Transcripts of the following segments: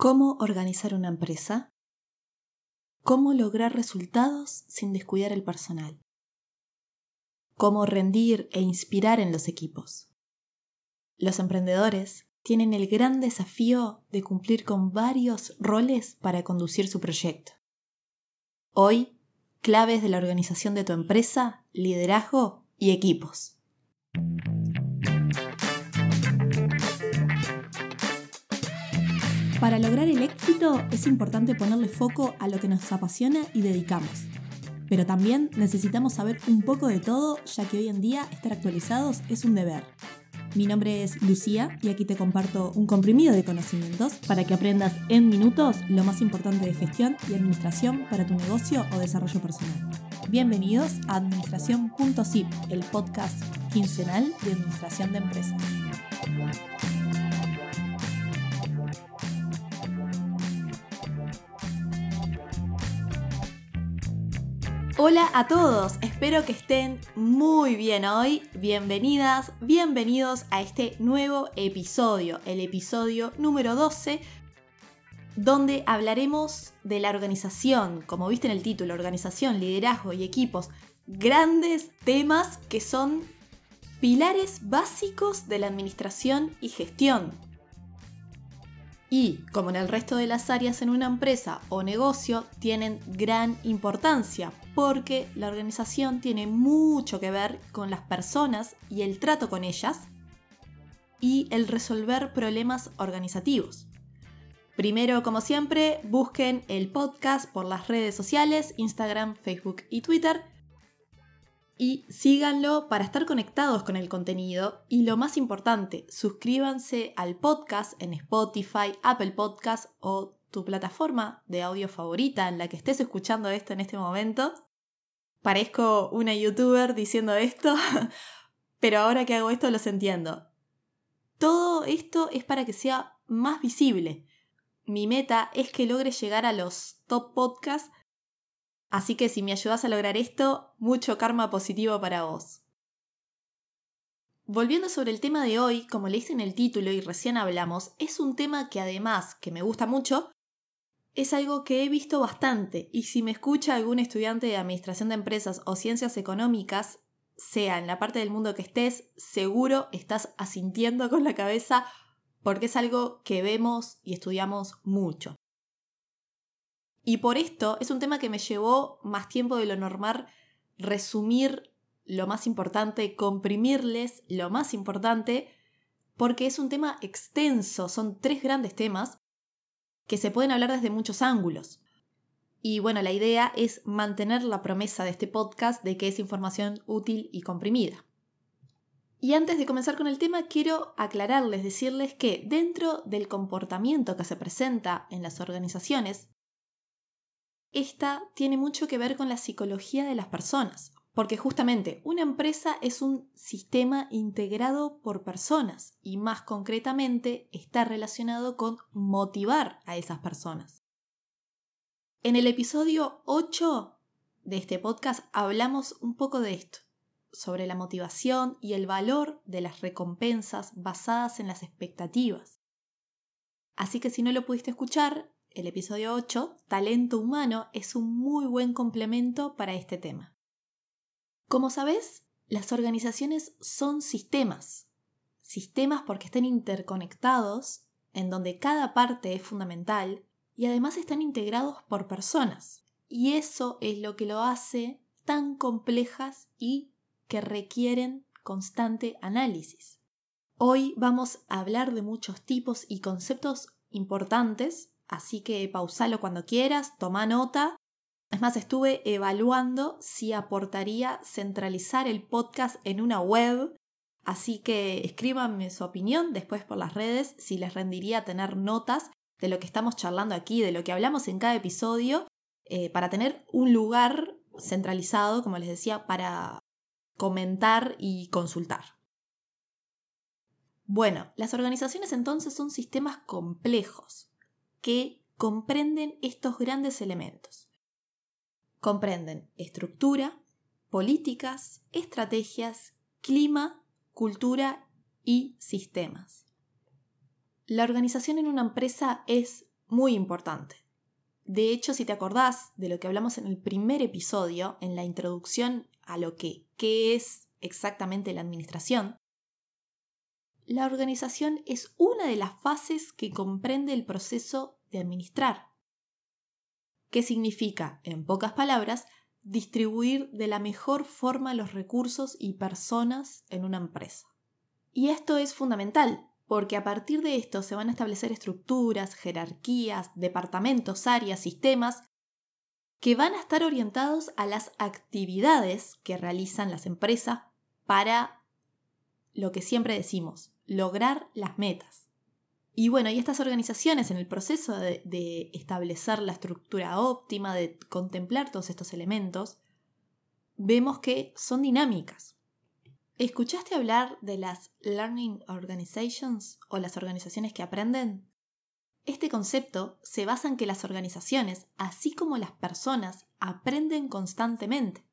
¿Cómo organizar una empresa? ¿Cómo lograr resultados sin descuidar el personal? ¿Cómo rendir e inspirar en los equipos? Los emprendedores tienen el gran desafío de cumplir con varios roles para conducir su proyecto. Hoy, claves de la organización de tu empresa, liderazgo y equipos. Para lograr el éxito es importante ponerle foco a lo que nos apasiona y dedicamos. Pero también necesitamos saber un poco de todo, ya que hoy en día estar actualizados es un deber. Mi nombre es Lucía y aquí te comparto un comprimido de conocimientos para que aprendas en minutos lo más importante de gestión y administración para tu negocio o desarrollo personal. Bienvenidos a Administración.zip, el podcast quincenal de administración de empresas. Hola a todos, espero que estén muy bien hoy. Bienvenidas, bienvenidos a este nuevo episodio, el episodio número 12, donde hablaremos de la organización, como viste en el título, organización, liderazgo y equipos, grandes temas que son pilares básicos de la administración y gestión. Y, como en el resto de las áreas en una empresa o negocio, tienen gran importancia porque la organización tiene mucho que ver con las personas y el trato con ellas y el resolver problemas organizativos. Primero, como siempre, busquen el podcast por las redes sociales, Instagram, Facebook y Twitter. Y síganlo para estar conectados con el contenido. Y lo más importante, suscríbanse al podcast en Spotify, Apple Podcast o tu plataforma de audio favorita en la que estés escuchando esto en este momento. Parezco una youtuber diciendo esto, pero ahora que hago esto los entiendo. Todo esto es para que sea más visible. Mi meta es que logre llegar a los top podcasts, así que si me ayudas a lograr esto, mucho karma positivo para vos. Volviendo sobre el tema de hoy, como leíste en el título y recién hablamos, es un tema que además, que me gusta mucho, es algo que he visto bastante y si me escucha algún estudiante de Administración de Empresas o Ciencias Económicas, sea en la parte del mundo que estés, seguro estás asintiendo con la cabeza porque es algo que vemos y estudiamos mucho. Y por esto es un tema que me llevó más tiempo de lo normal resumir lo más importante, comprimirles lo más importante, porque es un tema extenso, son tres grandes temas que se pueden hablar desde muchos ángulos. Y bueno, la idea es mantener la promesa de este podcast de que es información útil y comprimida. Y antes de comenzar con el tema, quiero aclararles, decirles que dentro del comportamiento que se presenta en las organizaciones, esta tiene mucho que ver con la psicología de las personas, porque justamente una empresa es un sistema integrado por personas y más concretamente está relacionado con motivar a esas personas. En el episodio 8 de este podcast hablamos un poco de esto, sobre la motivación y el valor de las recompensas basadas en las expectativas. Así que si no lo pudiste escuchar, el episodio 8, Talento Humano, es un muy buen complemento para este tema. Como sabes, las organizaciones son sistemas. Sistemas porque están interconectados, en donde cada parte es fundamental y además están integrados por personas. Y eso es lo que lo hace tan complejas y que requieren constante análisis. Hoy vamos a hablar de muchos tipos y conceptos importantes, así que pausalo cuando quieras, toma nota es más, estuve evaluando si aportaría centralizar el podcast en una web, así que escríbanme su opinión después por las redes si les rendiría tener notas de lo que estamos charlando aquí, de lo que hablamos en cada episodio, eh, para tener un lugar centralizado, como les decía, para comentar y consultar. Bueno, las organizaciones entonces son sistemas complejos que comprenden estos grandes elementos comprenden estructura, políticas, estrategias, clima, cultura y sistemas. La organización en una empresa es muy importante. De hecho, si te acordás de lo que hablamos en el primer episodio, en la introducción a lo que qué es exactamente la administración, la organización es una de las fases que comprende el proceso de administrar. ¿Qué significa, en pocas palabras, distribuir de la mejor forma los recursos y personas en una empresa? Y esto es fundamental, porque a partir de esto se van a establecer estructuras, jerarquías, departamentos, áreas, sistemas, que van a estar orientados a las actividades que realizan las empresas para lo que siempre decimos, lograr las metas. Y bueno, y estas organizaciones en el proceso de, establecer la estructura óptima, de contemplar todos estos elementos, vemos que son dinámicas. ¿Escuchaste hablar de las Learning Organizations o las organizaciones que aprenden? Este concepto se basa en que las organizaciones, así como las personas, aprenden constantemente.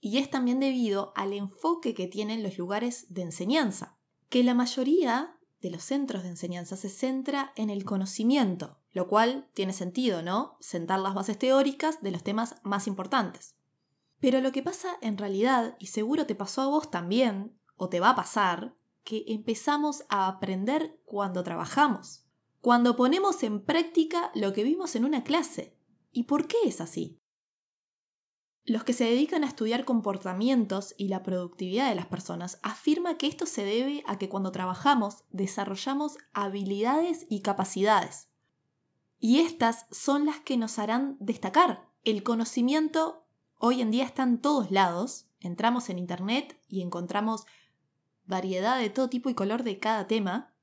Y es también debido al enfoque que tienen los lugares de enseñanza que la mayoría de los centros de enseñanza se centra en el conocimiento, lo cual tiene sentido, ¿no? Sentar las bases teóricas de los temas más importantes. Pero lo que pasa en realidad, y seguro te pasó a vos también, o te va a pasar, que empezamos a aprender cuando trabajamos, cuando ponemos en práctica lo que vimos en una clase. ¿Y por qué es así? Los que se dedican a estudiar comportamientos y la productividad de las personas afirman que esto se debe a que cuando trabajamos desarrollamos habilidades y capacidades. Y estas son las que nos harán destacar. El conocimiento hoy en día está en todos lados. Entramos en Internet y encontramos variedad de todo tipo y color de cada tema,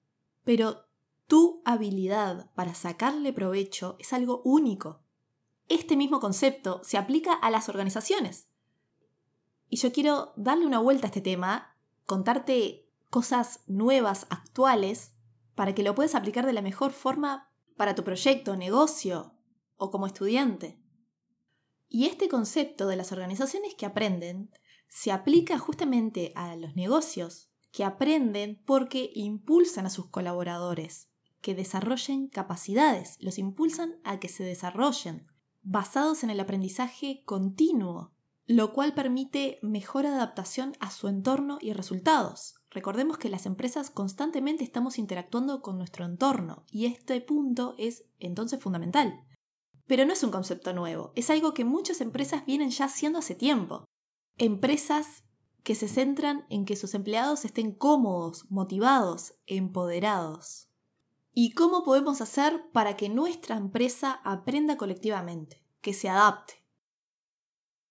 pero tu habilidad para sacarle provecho es algo único este mismo concepto se aplica a las organizaciones. Y yo quiero darle una vuelta a este tema, contarte cosas nuevas, actuales, para que lo puedas aplicar de la mejor forma para tu proyecto, negocio o como estudiante. Y este concepto de las organizaciones que aprenden se aplica justamente a los negocios que aprenden porque impulsan a sus colaboradores, que desarrollen capacidades, los impulsan a que se desarrollen, basados en el aprendizaje continuo, lo cual permite mejor adaptación a su entorno y resultados. Recordemos que las empresas constantemente estamos interactuando con nuestro entorno y este punto es entonces fundamental. Pero no es un concepto nuevo, es algo que muchas empresas vienen ya haciendo hace tiempo. Empresas que se centran en que sus empleados estén cómodos, motivados, empoderados. ¿Y cómo podemos hacer para que nuestra empresa aprenda colectivamente, que se adapte?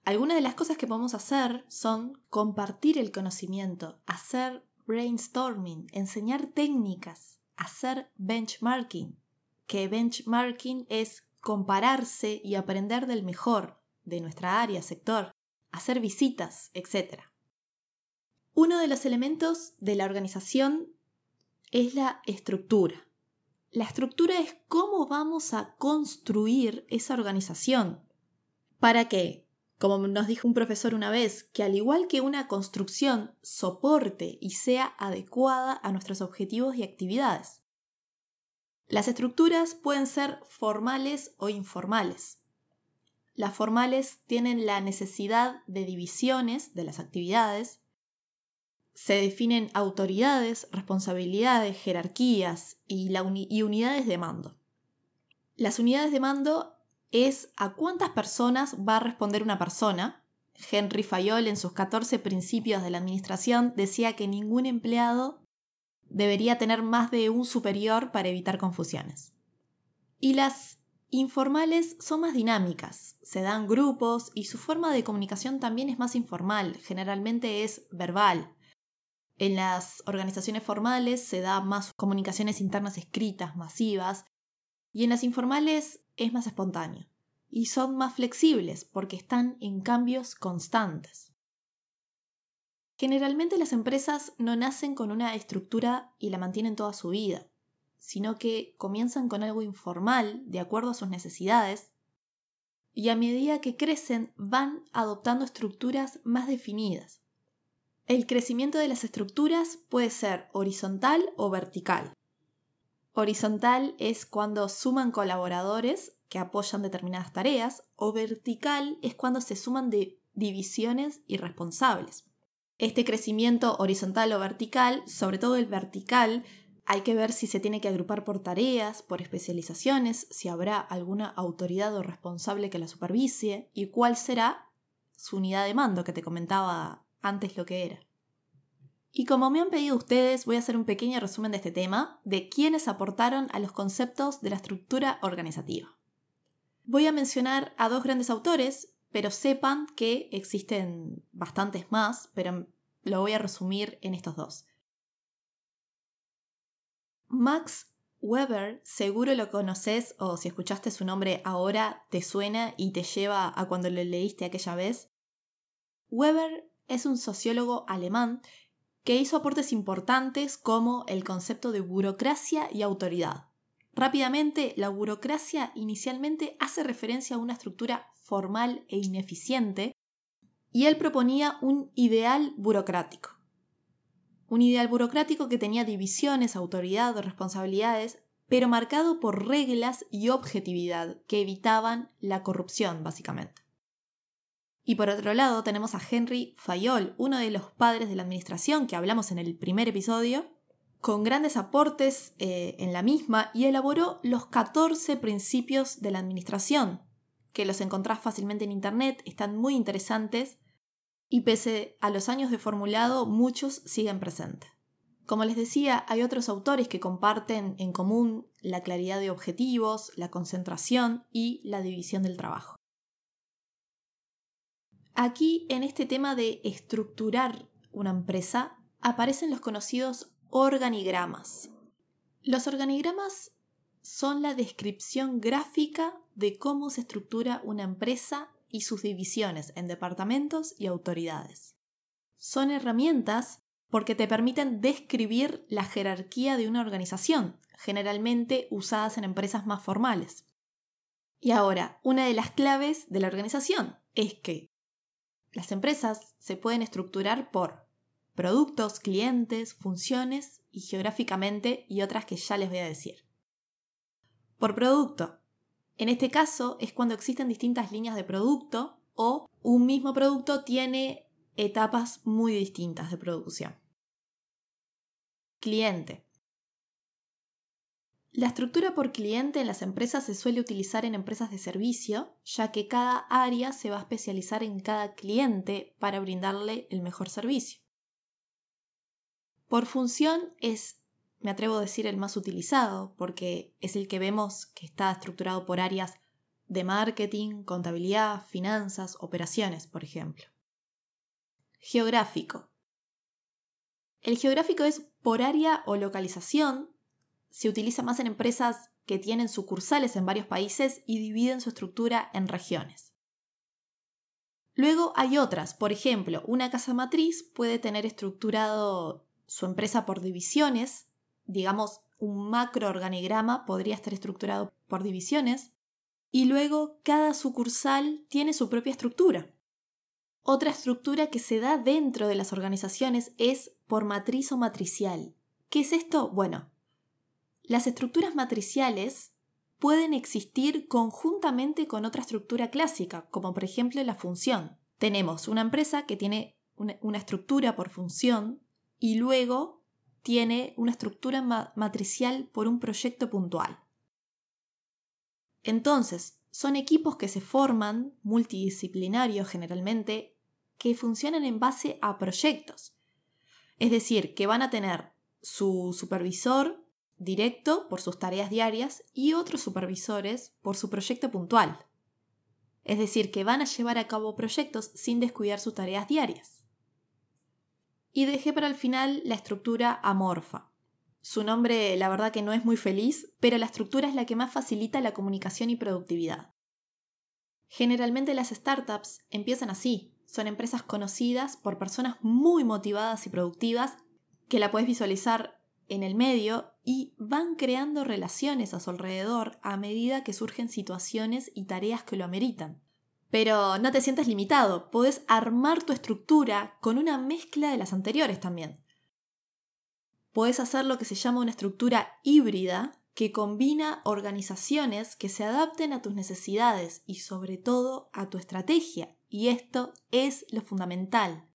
Algunas de las cosas que podemos hacer son compartir el conocimiento, hacer brainstorming, enseñar técnicas, hacer benchmarking, que benchmarking es compararse y aprender del mejor de nuestra área, sector, hacer visitas, etc. Uno de los elementos de la organización es la estructura. La estructura es cómo vamos a construir esa organización. ¿Para qué? Como nos dijo un profesor una vez, que al igual que una construcción soporte y sea adecuada a nuestros objetivos y actividades. Las estructuras pueden ser formales o informales. Las formales tienen la necesidad de divisiones de las actividades se definen autoridades, responsabilidades, jerarquías y, unidades de mando. Las unidades de mando es a cuántas personas va a responder una persona. Henry Fayol en sus 14 principios de la administración decía que ningún empleado debería tener más de un superior para evitar confusiones. Y las informales son más dinámicas, se dan grupos y su forma de comunicación también es más informal, generalmente es verbal. En las organizaciones formales se da más comunicaciones internas escritas, masivas, y en las informales es más espontáneo. Y son más flexibles porque están en cambios constantes. Generalmente las empresas no nacen con una estructura y la mantienen toda su vida, sino que comienzan con algo informal, de acuerdo a sus necesidades, y a medida que crecen van adoptando estructuras más definidas. El crecimiento de las estructuras puede ser horizontal o vertical. Horizontal es cuando suman colaboradores que apoyan determinadas tareas o vertical es cuando se suman divisiones y responsables. Este crecimiento horizontal o vertical, sobre todo el vertical, hay que ver si se tiene que agrupar por tareas, por especializaciones, si habrá alguna autoridad o responsable que la supervise y cuál será su unidad de mando que te comentaba antes lo que era. Y como me han pedido ustedes, voy a hacer un pequeño resumen de este tema, de quiénes aportaron a los conceptos de la estructura organizativa. Voy a mencionar a dos grandes autores, pero sepan que existen bastantes más, pero lo voy a resumir en estos dos. Max Weber, seguro lo conoces o si escuchaste su nombre ahora te suena y te lleva a cuando lo leíste aquella vez. Weber es un sociólogo alemán que hizo aportes importantes como el concepto de burocracia y autoridad. Rápidamente, la burocracia inicialmente hace referencia a una estructura formal e ineficiente y él proponía un ideal burocrático. Un ideal burocrático que tenía divisiones, autoridad responsabilidades, pero marcado por reglas y objetividad que evitaban la corrupción, básicamente. Y por otro lado tenemos a Henry Fayol, uno de los padres de la administración que hablamos en el primer episodio, con grandes aportes eh, en la misma y elaboró los 14 principios de la administración, que los encontrás fácilmente en Internet, están muy interesantes y pese a los años de formulado, muchos siguen presentes. Como les decía, hay otros autores que comparten en común la claridad de objetivos, la concentración y la división del trabajo. Aquí, en este tema de estructurar una empresa, aparecen los conocidos organigramas. Los organigramas son la descripción gráfica de cómo se estructura una empresa y sus divisiones en departamentos y autoridades. Son herramientas porque te permiten describir la jerarquía de una organización, generalmente usadas en empresas más formales. Y ahora, una de las claves de la organización es que las empresas se pueden estructurar por productos, clientes, funciones y geográficamente y otras que ya les voy a decir. Por producto. En este caso es cuando existen distintas líneas de producto o un mismo producto tiene etapas muy distintas de producción. Cliente. La estructura por cliente en las empresas se suele utilizar en empresas de servicio, ya que cada área se va a especializar en cada cliente para brindarle el mejor servicio. Por función es, me atrevo a decir, el más utilizado, porque es el que vemos que está estructurado por áreas de marketing, contabilidad, finanzas, operaciones, por ejemplo. Geográfico. El geográfico es por área o localización se utiliza más en empresas que tienen sucursales en varios países y dividen su estructura en regiones. Luego hay otras, por ejemplo, una casa matriz puede tener estructurado su empresa por divisiones, digamos un macroorganigrama podría estar estructurado por divisiones, y luego cada sucursal tiene su propia estructura. Otra estructura que se da dentro de las organizaciones es por matriz o matricial. ¿Qué es esto? Bueno, las estructuras matriciales pueden existir conjuntamente con otra estructura clásica, como por ejemplo la función. Tenemos una empresa que tiene una, estructura por función y luego tiene una estructura matricial por un proyecto puntual. Entonces, son equipos que se forman, multidisciplinarios generalmente, que funcionan en base a proyectos. Es decir, que van a tener su supervisor directo por sus tareas diarias y otros supervisores por su proyecto puntual. Es decir, que van a llevar a cabo proyectos sin descuidar sus tareas diarias. Y dejé para el final la estructura amorfa. Su nombre la verdad que no es muy feliz, pero la estructura es la que más facilita la comunicación y productividad. Generalmente las startups empiezan así, son empresas conocidas por personas muy motivadas y productivas que la puedes visualizar en el medio y van creando relaciones a su alrededor a medida que surgen situaciones y tareas que lo ameritan. Pero no te sientas limitado, puedes armar tu estructura con una mezcla de las anteriores también. Puedes hacer lo que se llama una estructura híbrida, que combina organizaciones que se adapten a tus necesidades y sobre todo a tu estrategia. Y esto es lo fundamental.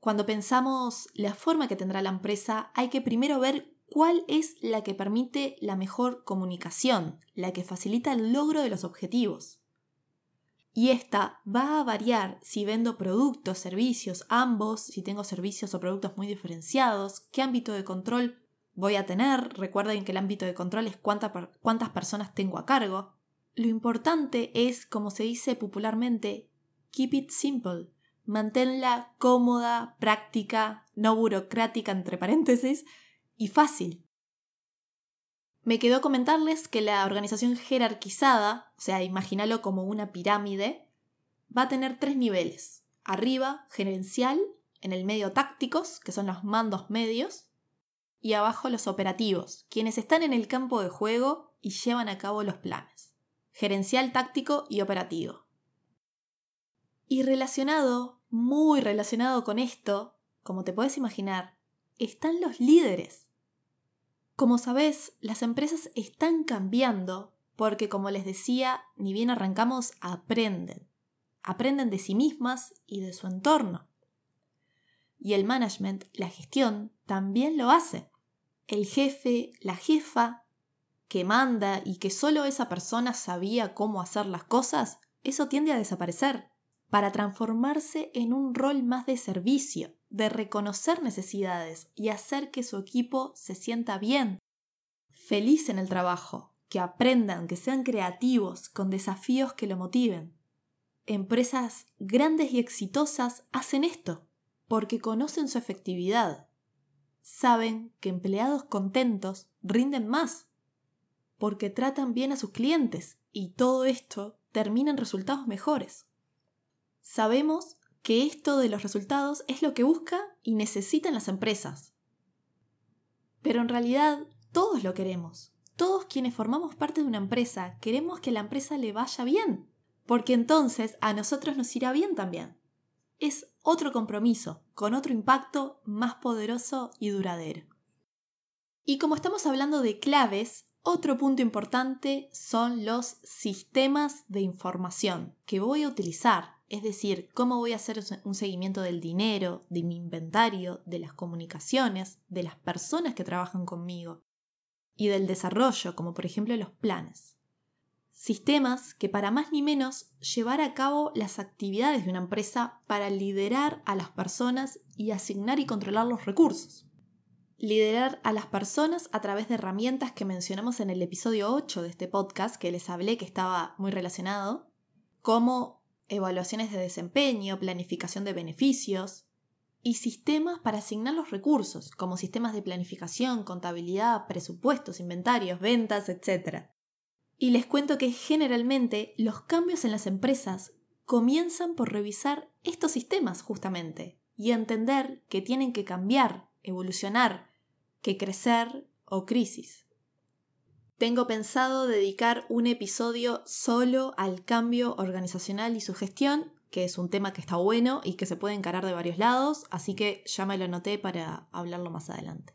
Cuando pensamos la forma que tendrá la empresa, hay que primero ver cuál es la que permite la mejor comunicación, la que facilita el logro de los objetivos. Y esta va a variar si vendo productos, servicios, ambos, si tengo servicios o productos muy diferenciados, qué ámbito de control voy a tener. Recuerden que el ámbito de control es cuántas personas tengo a cargo. Lo importante es, como se dice popularmente, keep it simple. Manténla cómoda, práctica, no burocrática, entre paréntesis, y fácil. Me quedó comentarles que la organización jerarquizada, o sea, imagínalo como una pirámide, va a tener tres niveles. Arriba, gerencial, en el medio tácticos, que son los mandos medios, y abajo los operativos, quienes están en el campo de juego y llevan a cabo los planes. Gerencial, táctico y operativo. Y relacionado, muy relacionado con esto, como te puedes imaginar, están los líderes. Como sabes, las empresas están cambiando porque, como les decía, ni bien arrancamos, aprenden. Aprenden de sí mismas y de su entorno. Y el management, la gestión, también lo hace el jefe, la jefa, que manda y que solo esa persona sabía cómo hacer las cosas, eso tiende a desaparecer, para transformarse en un rol más de servicio, de reconocer necesidades y hacer que su equipo se sienta bien, feliz en el trabajo, que aprendan, que sean creativos, con desafíos que lo motiven. Empresas grandes y exitosas hacen esto, porque conocen su efectividad, saben que empleados contentos rinden más, porque tratan bien a sus clientes y todo esto termina en resultados mejores. Sabemos que esto de los resultados es lo que busca y necesitan las empresas. Pero en realidad todos lo queremos. Todos quienes formamos parte de una empresa queremos que la empresa le vaya bien, porque entonces a nosotros nos irá bien también es otro compromiso, con otro impacto más poderoso y duradero. Y como estamos hablando de claves, otro punto importante son los sistemas de información que voy a utilizar, es decir, cómo voy a hacer un seguimiento del dinero, de mi inventario, de las comunicaciones, de las personas que trabajan conmigo y del desarrollo, como por ejemplo los planes sistemas que para más ni menos llevar a cabo las actividades de una empresa para liderar a las personas y asignar y controlar los recursos. Liderar a las personas a través de herramientas que mencionamos en el episodio 8 de este podcast, que les hablé que estaba muy relacionado, como evaluaciones de desempeño, planificación de beneficios, y sistemas para asignar los recursos, como sistemas de planificación, contabilidad, presupuestos, inventarios, ventas, etc. Y les cuento que generalmente los cambios en las empresas comienzan por revisar estos sistemas justamente y entender que tienen que cambiar, evolucionar, que crecer o crisis. Tengo pensado dedicar un episodio solo al cambio organizacional y su gestión, que es un tema que está bueno y que se puede encarar de varios lados, así que ya me lo anoté para hablarlo más adelante.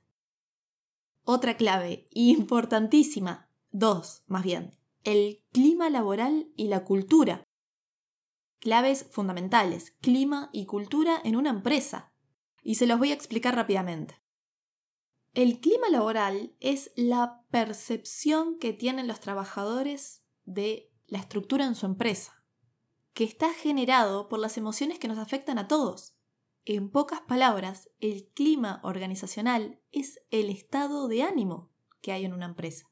Otra clave importantísima Dos, más bien, el clima laboral y la cultura. Claves fundamentales, clima y cultura en una empresa. Y se los voy a explicar rápidamente. El clima laboral es la percepción que tienen los trabajadores de la estructura en su empresa, que está generado por las emociones que nos afectan a todos. En pocas palabras, el clima organizacional es el estado de ánimo que hay en una empresa.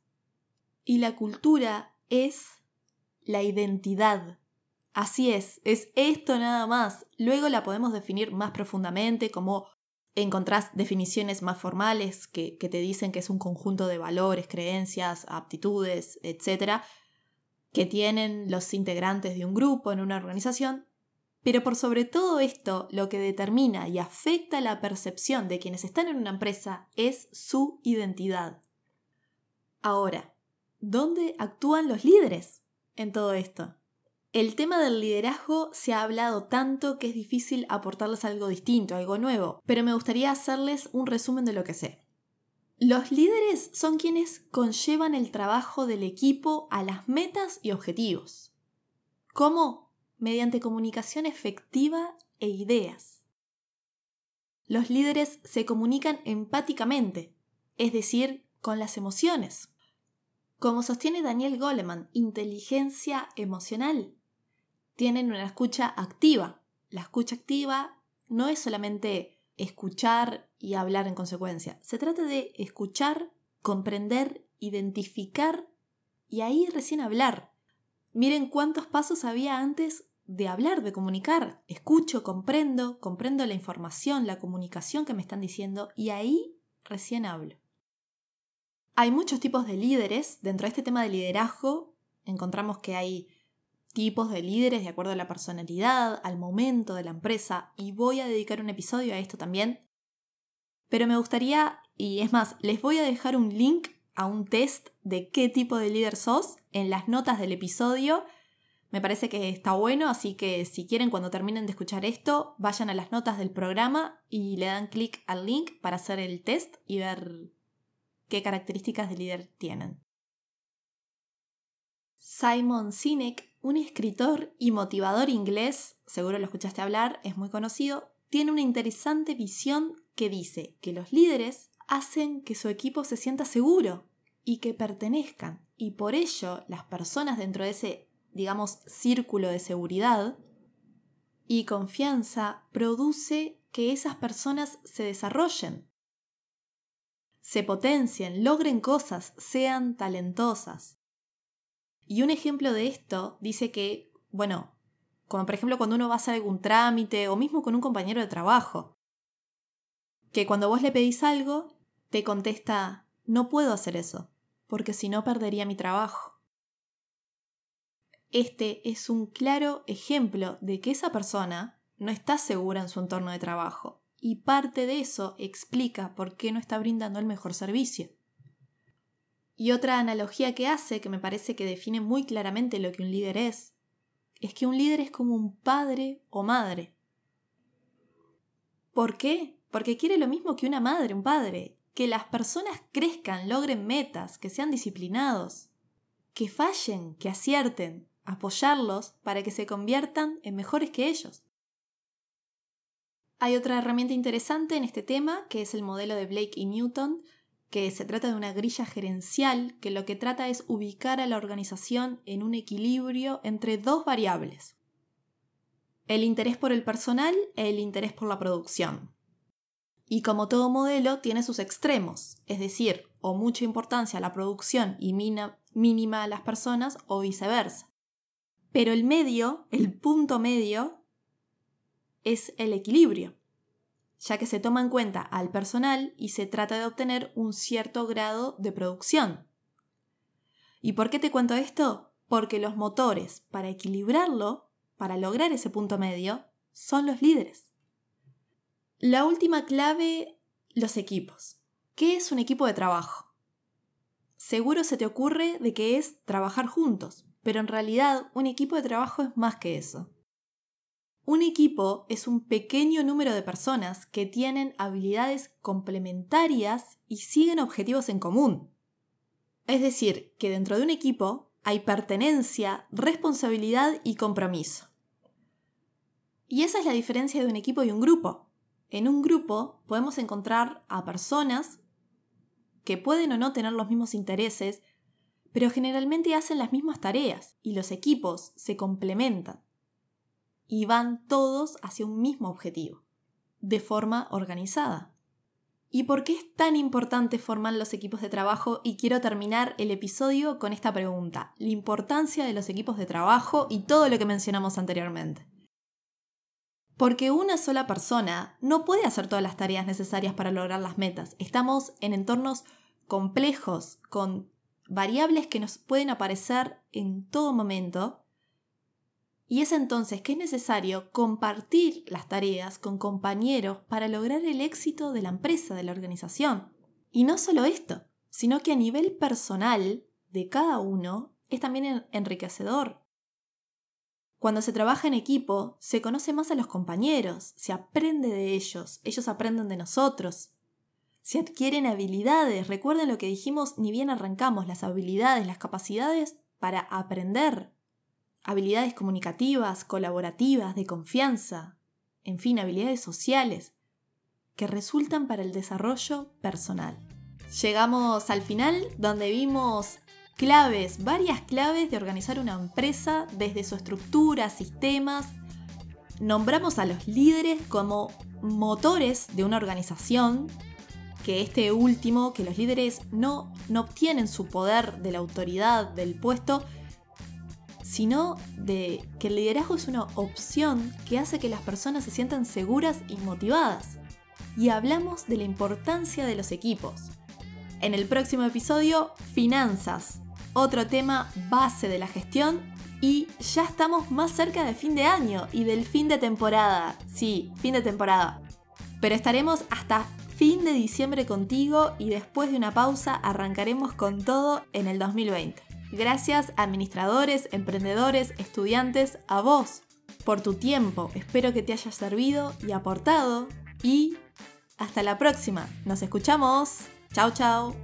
Y la cultura es la identidad. Así es, es esto nada más. Luego la podemos definir más profundamente como encontrás definiciones más formales que, que, te dicen que es un conjunto de valores, creencias, aptitudes, etc., que tienen los integrantes de un grupo en una organización. Pero por sobre todo esto, lo que determina y afecta la percepción de quienes están en una empresa es su identidad. Ahora, ¿Dónde actúan los líderes en todo esto? El tema del liderazgo se ha hablado tanto que es difícil aportarles algo distinto, algo nuevo, pero me gustaría hacerles un resumen de lo que sé. Los líderes son quienes conllevan el trabajo del equipo a las metas y objetivos. ¿Cómo? Mediante comunicación efectiva e ideas. Los líderes se comunican empáticamente, es decir, con las emociones. Como sostiene Daniel Goleman, inteligencia emocional. Tienen una escucha activa. La escucha activa no es solamente escuchar y hablar en consecuencia. Se trata de escuchar, comprender, identificar y ahí recién hablar. Miren cuántos pasos había antes de hablar, de comunicar. Escucho, comprendo, comprendo la información, la comunicación que me están diciendo y ahí recién hablo. Hay muchos tipos de líderes. Dentro de este tema de liderazgo encontramos que hay tipos de líderes de acuerdo a la personalidad, al momento de la empresa, y voy a dedicar un episodio a esto también. Pero me gustaría, y es más, les voy a dejar un link a un test de qué tipo de líder sos en las notas del episodio. Me parece que está bueno, así que si quieren cuando terminen de escuchar esto, vayan a las notas del programa y le dan clic al link para hacer el test y ver qué características de líder tienen. Simon Sinek, un escritor y motivador inglés, seguro lo escuchaste hablar, es muy conocido, tiene una interesante visión que dice que los líderes hacen que su equipo se sienta seguro y que pertenezcan. Y por ello las personas dentro de ese, digamos, círculo de seguridad y confianza produce que esas personas se desarrollen, se potencien, logren cosas, sean talentosas. Y un ejemplo de esto dice que, bueno, como por ejemplo cuando uno va a hacer algún trámite o mismo con un compañero de trabajo, que cuando vos le pedís algo, te contesta, no puedo hacer eso, porque si no perdería mi trabajo. Este es un claro ejemplo de que esa persona no está segura en su entorno de trabajo y parte de eso explica por qué no está brindando el mejor servicio. Y otra analogía que hace, que me parece que define muy claramente lo que un líder es, es que un líder es como un padre o madre. ¿Por qué? Porque quiere lo mismo que una madre, un padre, que las personas crezcan, logren metas, que sean disciplinados, que fallen, que acierten, apoyarlos para que se conviertan en mejores que ellos. Hay otra herramienta interesante en este tema, que es el modelo de Blake y Newton, que se trata de una grilla gerencial que lo que trata es ubicar a la organización en un equilibrio entre dos variables. El interés por el personal e el interés por la producción. Y como todo modelo tiene sus extremos, es decir, o mucha importancia a la producción y mínima a las personas o viceversa. Pero el medio, el punto medio, es el equilibrio, ya que se toma en cuenta al personal y se trata de obtener un cierto grado de producción. ¿Y por qué te cuento esto? Porque los motores para equilibrarlo, para lograr ese punto medio, son los líderes. La última clave, los equipos. ¿Qué es un equipo de trabajo? Seguro se te ocurre de que es trabajar juntos, pero en realidad un equipo de trabajo es más que eso. Un equipo es un pequeño número de personas que tienen habilidades complementarias y siguen objetivos en común. Es decir, que dentro de un equipo hay pertenencia, responsabilidad y compromiso. Y esa es la diferencia de un equipo y un grupo. En un grupo podemos encontrar a personas que pueden o no tener los mismos intereses, pero generalmente hacen las mismas tareas y los equipos se complementan y van todos hacia un mismo objetivo, de forma organizada. ¿Y por qué es tan importante formar los equipos de trabajo? Y quiero terminar el episodio con esta pregunta, la importancia de los equipos de trabajo y todo lo que mencionamos anteriormente. Porque una sola persona no puede hacer todas las tareas necesarias para lograr las metas. Estamos en entornos complejos, con variables que nos pueden aparecer en todo momento y es entonces que es necesario compartir las tareas con compañeros para lograr el éxito de la empresa, de la organización. Y no solo esto, sino que a nivel personal de cada uno es también enriquecedor. Cuando se trabaja en equipo, se conoce más a los compañeros, se aprende de ellos, ellos aprenden de nosotros. Se adquieren habilidades. Recuerden lo que dijimos, ni bien arrancamos, las habilidades, las capacidades para aprender. Habilidades comunicativas, colaborativas, de confianza. En fin, habilidades sociales que resultan para el desarrollo personal. Llegamos al final donde vimos claves, varias claves de organizar una empresa desde su estructura, sistemas. Nombramos a los líderes como motores de una organización, que este último, que los líderes no, no obtienen su poder de la autoridad del puesto, sino de que el liderazgo es una opción que hace que las personas se sientan seguras y motivadas. Y hablamos de la importancia de los equipos. En el próximo episodio, finanzas, otro tema base de la gestión y ya estamos más cerca de fin de año y del fin de temporada. Sí, fin de temporada. Pero estaremos hasta fin de diciembre contigo y después de una pausa arrancaremos con todo en el 2020. Gracias administradores, emprendedores, estudiantes, a vos por tu tiempo. Espero que te haya servido y aportado y hasta la próxima. Nos escuchamos. Chao, chao.